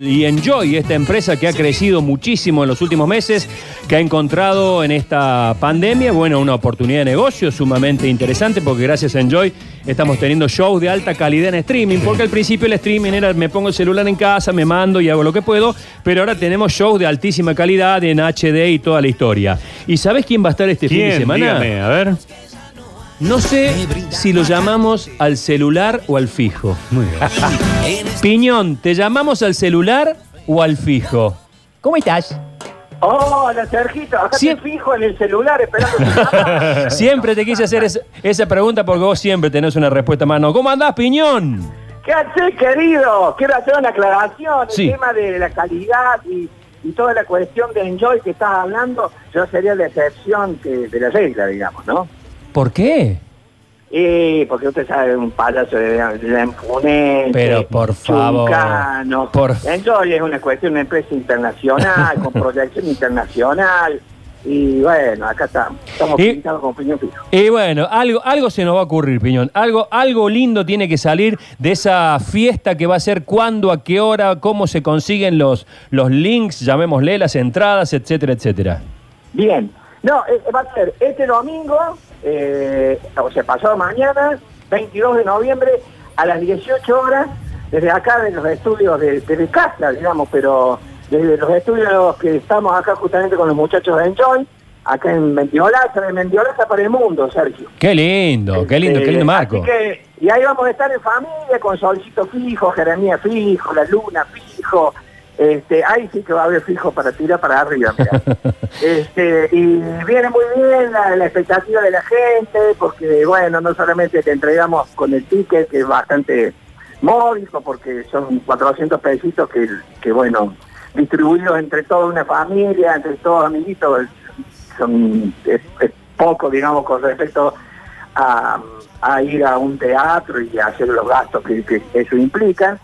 Y Enjoy, esta empresa que ha crecido muchísimo en los últimos meses, que ha encontrado en esta pandemia, bueno, una oportunidad de negocio sumamente interesante, porque gracias a Enjoy estamos teniendo shows de alta calidad en streaming, porque al principio el streaming era me pongo el celular en casa, me mando y hago lo que puedo, pero ahora tenemos shows de altísima calidad en HD y toda la historia. ¿Y sabes quién va a estar este fin de semana? Dígame, a ver. No sé si lo llamamos al celular o al fijo. Muy bien. Piñón, ¿te llamamos al celular o al fijo? ¿Cómo estás? Hola, Sergito. Acá Sí. te fijo en el celular esperando tu llamada. Siempre te quise hacer esa, esa pregunta porque vos siempre tenés una respuesta más. No, ¿cómo andás, Piñón? ¿Qué haces, querido? Quiero hacer una aclaración. Sí. El tema de la calidad y, y toda la cuestión de enjoy que estás hablando, yo sería la excepción que, de la regla, digamos, ¿no? ¿Por qué? Y porque usted sabe, un payaso de, de la imponente. Pero, por favor, por- Enjoy es una cuestión, una empresa internacional, con proyección internacional. Y bueno, acá estamos. Estamos Y- pintados con opinión fija. Y bueno, algo, algo se nos va a ocurrir, Piñón. Algo, algo lindo tiene que salir de esa fiesta que va a ser cuándo, a qué hora, cómo se consiguen los, los links, llamémosle, las entradas, etcétera, etcétera. Bien. No, eh, va a ser este domingo, eh, o sea, pasado mañana, 22 de noviembre, a las 18 horas, desde acá de los estudios, de, desde casa, digamos, pero desde los estudios que estamos acá justamente con los muchachos de Enjoy, acá en Mentiolaza, de Mentiolaza para el mundo, Sergio. Qué lindo, qué lindo, qué lindo marco. así que- y ahí vamos a estar en familia, con Solcito fijo, Jeremías fijo, la Luna fijo. Este, ahí sí que va a haber fijo para tirar para arriba, mira. este, y viene muy bien la, la expectativa de la gente, porque bueno, no solamente te entregamos con el ticket, que es bastante módico, porque son 400 pesitos que, que bueno, distribuidos entre toda una familia, entre todos amiguitos, son, es, es poco, digamos, con respecto a, a ir a un teatro y hacer los gastos que, que eso implica.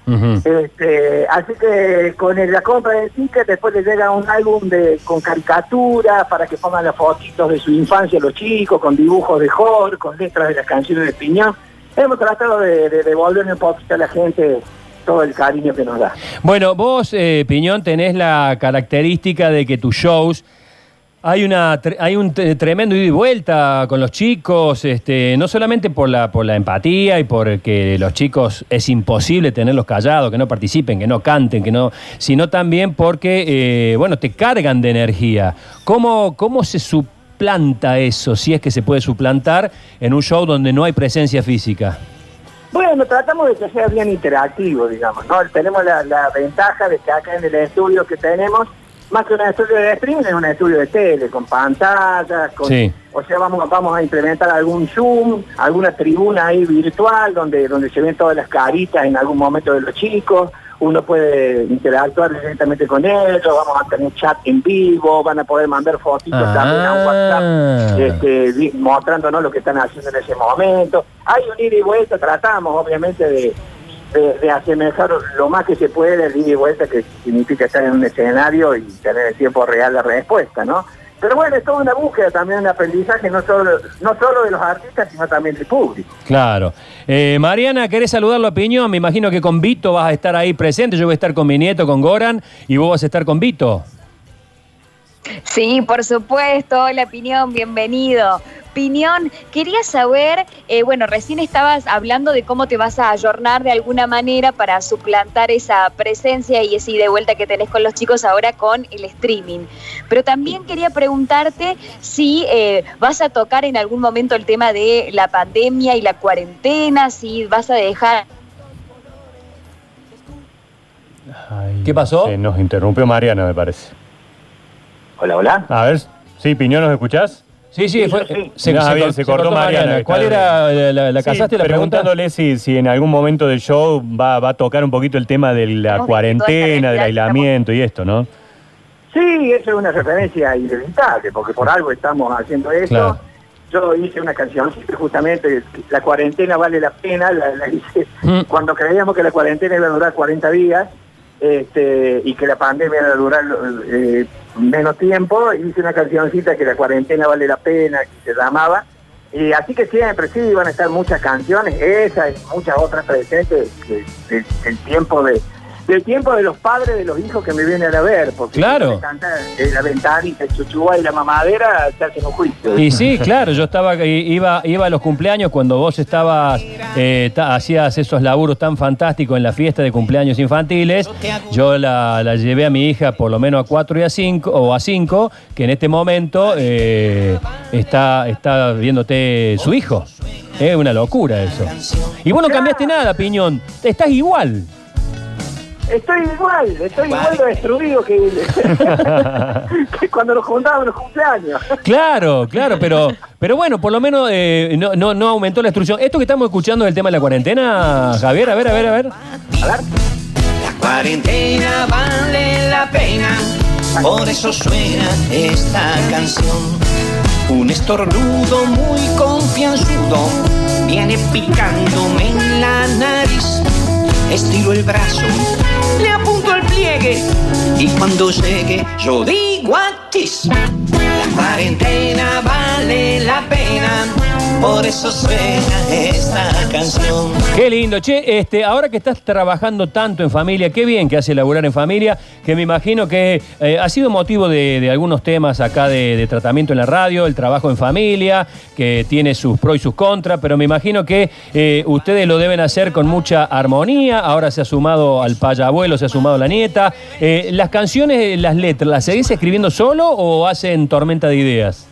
Este, así que con la compra del ticket después les llega un álbum de con caricaturas para que pongan las fotitos de su infancia los chicos, con dibujos de Jorge, con letras de las canciones de Piñón. Hemos tratado de, de devolverle un poquito a la gente todo el cariño que nos da. Bueno, vos, eh, Piñón, tenés la característica de que tus shows hay una hay un tremendo ida y vuelta con los chicos, este, no solamente por la por la empatía y porque los chicos es imposible tenerlos callados, que no participen, que no canten, que no, sino también porque eh, bueno te cargan de energía. ¿Cómo cómo se suplanta eso, si es que se puede suplantar en un show donde no hay presencia física? Bueno, tratamos de que sea bien interactivo, digamos, ¿no? Tenemos la, la ventaja de que acá en el estudio que tenemos, más que un estudio de streaming, es un estudio de tele, con pantallas, con, Sí. o sea, vamos, vamos a implementar algún Zoom, alguna tribuna ahí virtual donde, donde se ven todas las caritas en algún momento de los chicos, uno puede interactuar directamente con ellos, vamos a tener chat en vivo, van a poder mandar fotitos Ah. también a un WhatsApp este, mostrándonos lo que están haciendo en ese momento. Hay un ida y vuelta, tratamos obviamente de, de, de asemejar lo más que se puede el ida y vuelta, que significa estar en un escenario y tener el tiempo real de respuesta, ¿no? Pero bueno, es toda una búsqueda también, un aprendizaje, no solo, no solo de los artistas, sino también del público. Claro. Eh, Mariana, ¿querés saludarlo a Piñón? Me imagino que con Vito vas a estar ahí presente. Yo voy a estar con mi nieto, con Goran, y vos vas a estar con Vito. Sí, por supuesto. Hola, Piñón, bienvenido. Piñón, quería saber, eh, bueno, recién estabas hablando de cómo te vas a ayornar de alguna manera para suplantar esa presencia y ese ida y vuelta que tenés con los chicos ahora con el streaming. Pero también quería preguntarte si eh, vas a tocar en algún momento el tema de la pandemia y la cuarentena, si vas a dejar Ay, ¿Qué pasó? Se nos interrumpió Mariana, me parece. Hola, hola. A ver, sí, Piñón, ¿nos escuchás? Sí, sí, fue- sí. se, Ah, se bien, se cortó Mariana, ¿Cuál era eh, la, la Sí, casaste la pregunta? preguntándole si, si en algún momento del show va, va a tocar un poquito el tema de la cuarentena, del aislamiento y esto, ¿no? Sí, eso es una referencia inevitable, porque por algo estamos haciendo eso. Claro. Yo hice una canción justamente, La cuarentena vale la pena, la, la hice Mm. cuando creíamos que la cuarentena iba a durar 40 días este, y que la pandemia iba a durar eh, menos tiempo, hice una cancioncita que la cuarentena vale la pena, que se llamaba. Y así que siempre, sí, van a estar muchas canciones, esa y muchas otras presentes, que, que- el tiempo de, del tiempo de los padres de los hijos que me vienen a ver. Porque Claro. encanta, eh, la ventanita, el chuchúa y la mamadera, se hacen un juicio. Y sí, claro, yo estaba i- iba, iba a los cumpleaños cuando vos estabas, eh, ta- hacías esos laburos tan fantásticos en la fiesta de cumpleaños infantiles. Yo la, la llevé a mi hija por lo menos a cuatro y a cinco, o a cinco, que en este momento eh, está, está viéndote su hijo. Es una locura eso. Y vos no cambiaste nada, Piñón. Estás igual. Estoy igual, estoy igual de destruido que, que cuando nos juntábamos en los cumpleaños. Claro, claro, pero, pero bueno, por lo menos eh, no, no, no aumentó la destrucción. Esto que estamos escuchando del tema de la cuarentena, Javier, a ver, a ver, a ver. A ver. La cuarentena vale la pena, por eso suena esta canción. Un estornudo muy confianzudo viene picándome en la nariz. Estiro el brazo, pliegue y cuando llegue yo digo atis. La cuarentena vale la pena, por eso suena esta canción. Qué lindo, che, este, ahora que estás trabajando tanto en familia, qué bien que hace laburar en familia, que me imagino que eh, ha sido motivo de, algunos temas acá de, de tratamiento en la radio, el trabajo en familia, que tiene sus pros y sus contras, pero me imagino que eh, ustedes lo deben hacer con mucha armonía, ahora se ha sumado al payabuelo, se ha sumado la nieta. Eh, ¿Las canciones, las letras, las seguís escribiendo solo o hacen tormenta de ideas?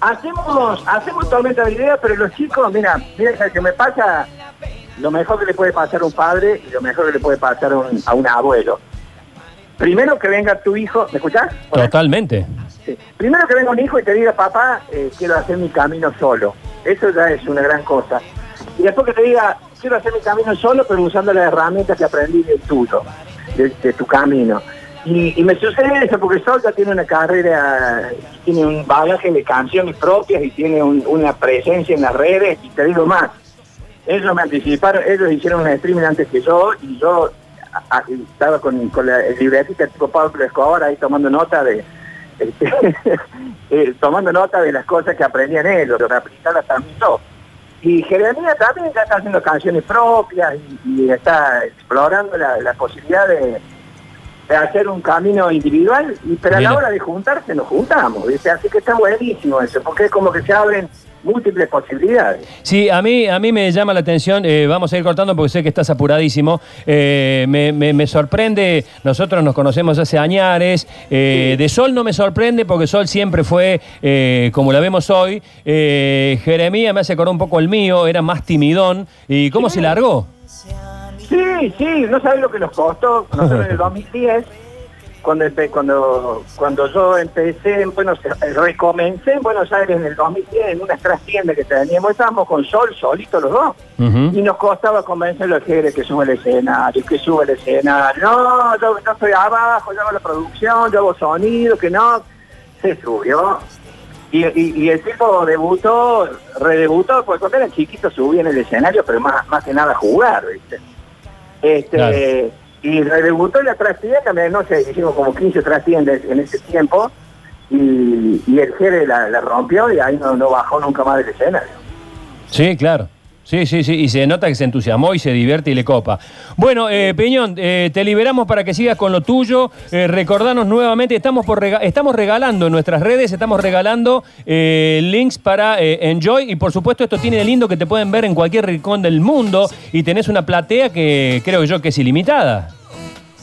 Hacemos, hacemos tormenta de ideas, pero los chicos, mira, mira que me pasa, lo mejor que le puede pasar a un padre y lo mejor que le puede pasar a un, a un abuelo. Primero que venga tu hijo, ¿me escuchás? Hola. Totalmente. Sí. Primero que venga un hijo y te diga, papá, eh, quiero hacer mi camino solo. Eso ya es una gran cosa. Y después que te diga, quiero hacer mi camino solo, pero usando las herramientas que aprendí del tuyo, de, de tu camino. Y, me sucede eso porque Sol ya tiene una carrera, tiene un bagaje de canciones propias y tiene un- una presencia en las redes. Y te digo más, ellos me anticiparon, ellos hicieron un streaming antes que yo y yo estaba con, con la libretita tipo Pablo Escobar ahí tomando nota de este, eh, tomando nota de las cosas que aprendían ellos, de aplicarlas también yo. Y Jeremías también ya está haciendo canciones propias y, y está explorando la, la posibilidad de, de hacer un camino individual, y pero a la hora de juntarse nos juntamos, ¿viste? así que está buenísimo eso, porque es como que se abren múltiples posibilidades. Sí, a mí, a mí me llama la atención, eh, vamos a ir cortando porque sé que estás apuradísimo, Eh, me, me- me sorprende, nosotros nos conocemos hace añares, eh, de Sol no me sorprende porque Sol siempre fue eh, como la vemos hoy, Jeremías me hace acordar un poco el mío, era más timidón, ¿y cómo se largó? Sí, sí, no sabes lo que nos costó. Nosotros en el 2010, cuando, empe- cuando, cuando yo empecé, en Buenos recomencé en Buenos Aires en el 2010, en una trastienda que teníamos, estábamos con Sol, solitos los dos. Y nos costaba convencer a los Jerez que sube el escenario, que sube el escenario. No, yo, yo estoy abajo, yo hago la producción, yo hago sonido, que no. Se subió. Y, y- y el tipo debutó, redebutó, porque cuando era chiquito subía en el escenario, pero más, más que nada jugar, ¿viste? Este, Claro. Y redebutó en la trastienda, no sé, hicimos como 15 trastiendas en ese tiempo, y, y el Jerez la, la rompió y ahí no, no bajó nunca más del escenario. Sí, claro. Sí, sí, sí, y se nota que se entusiasmó y se divierte y le copa. Bueno, eh, Peñón, eh, te liberamos para que sigas con lo tuyo. Eh, recordanos nuevamente, estamos, por estamos regalando en nuestras redes, estamos regalando eh, links para eh, Enjoy y por supuesto esto tiene de lindo que te pueden ver en cualquier rincón del mundo y tenés una platea que creo yo que es ilimitada.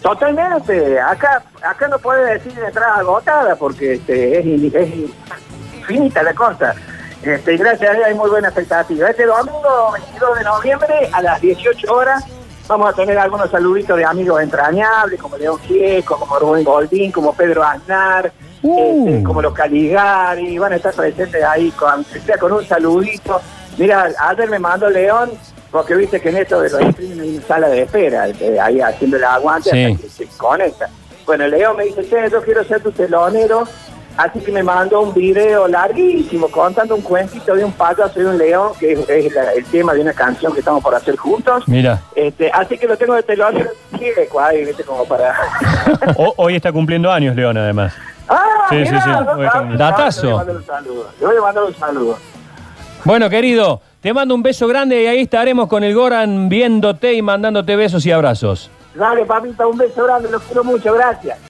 Totalmente, acá acá no puede decir de entrada agotada porque este, es, es la cosa. Este, gracias a Dios hay muy buena expectativa. Este domingo 22 de noviembre a las 18 horas vamos a tener algunos saluditos de amigos entrañables como León Gieco, como Rubén Goldín, como Pedro Aznar, Uh. este, como los Caligari, van a estar presentes ahí con, sea con un saludito. Mira, ayer me mandó León, porque viste que en esto de los streaming hay una sala de espera, eh, ahí haciendo el aguante Sí. hasta que se conecta. Bueno, León me dice, che, yo quiero ser tu telonero, así que me mandó un video larguísimo contando un cuentito de un payaso y un león, que es, es la- el tema de una canción que estamos por hacer juntos. Mira. Este, así que lo tengo de Gieco ahí, viste, como para... O- hoy está cumpliendo años, León, además. ¡Ah, Sí, sí, mirá, sí, cambiar. Datazo. Le voy a mandar un saludo, le voy a mandar un saludo. Bueno, querido, te mando un beso grande y ahí estaremos con el Goran viéndote y mandándote besos y abrazos. Dale, papita, un beso grande, los quiero mucho, gracias.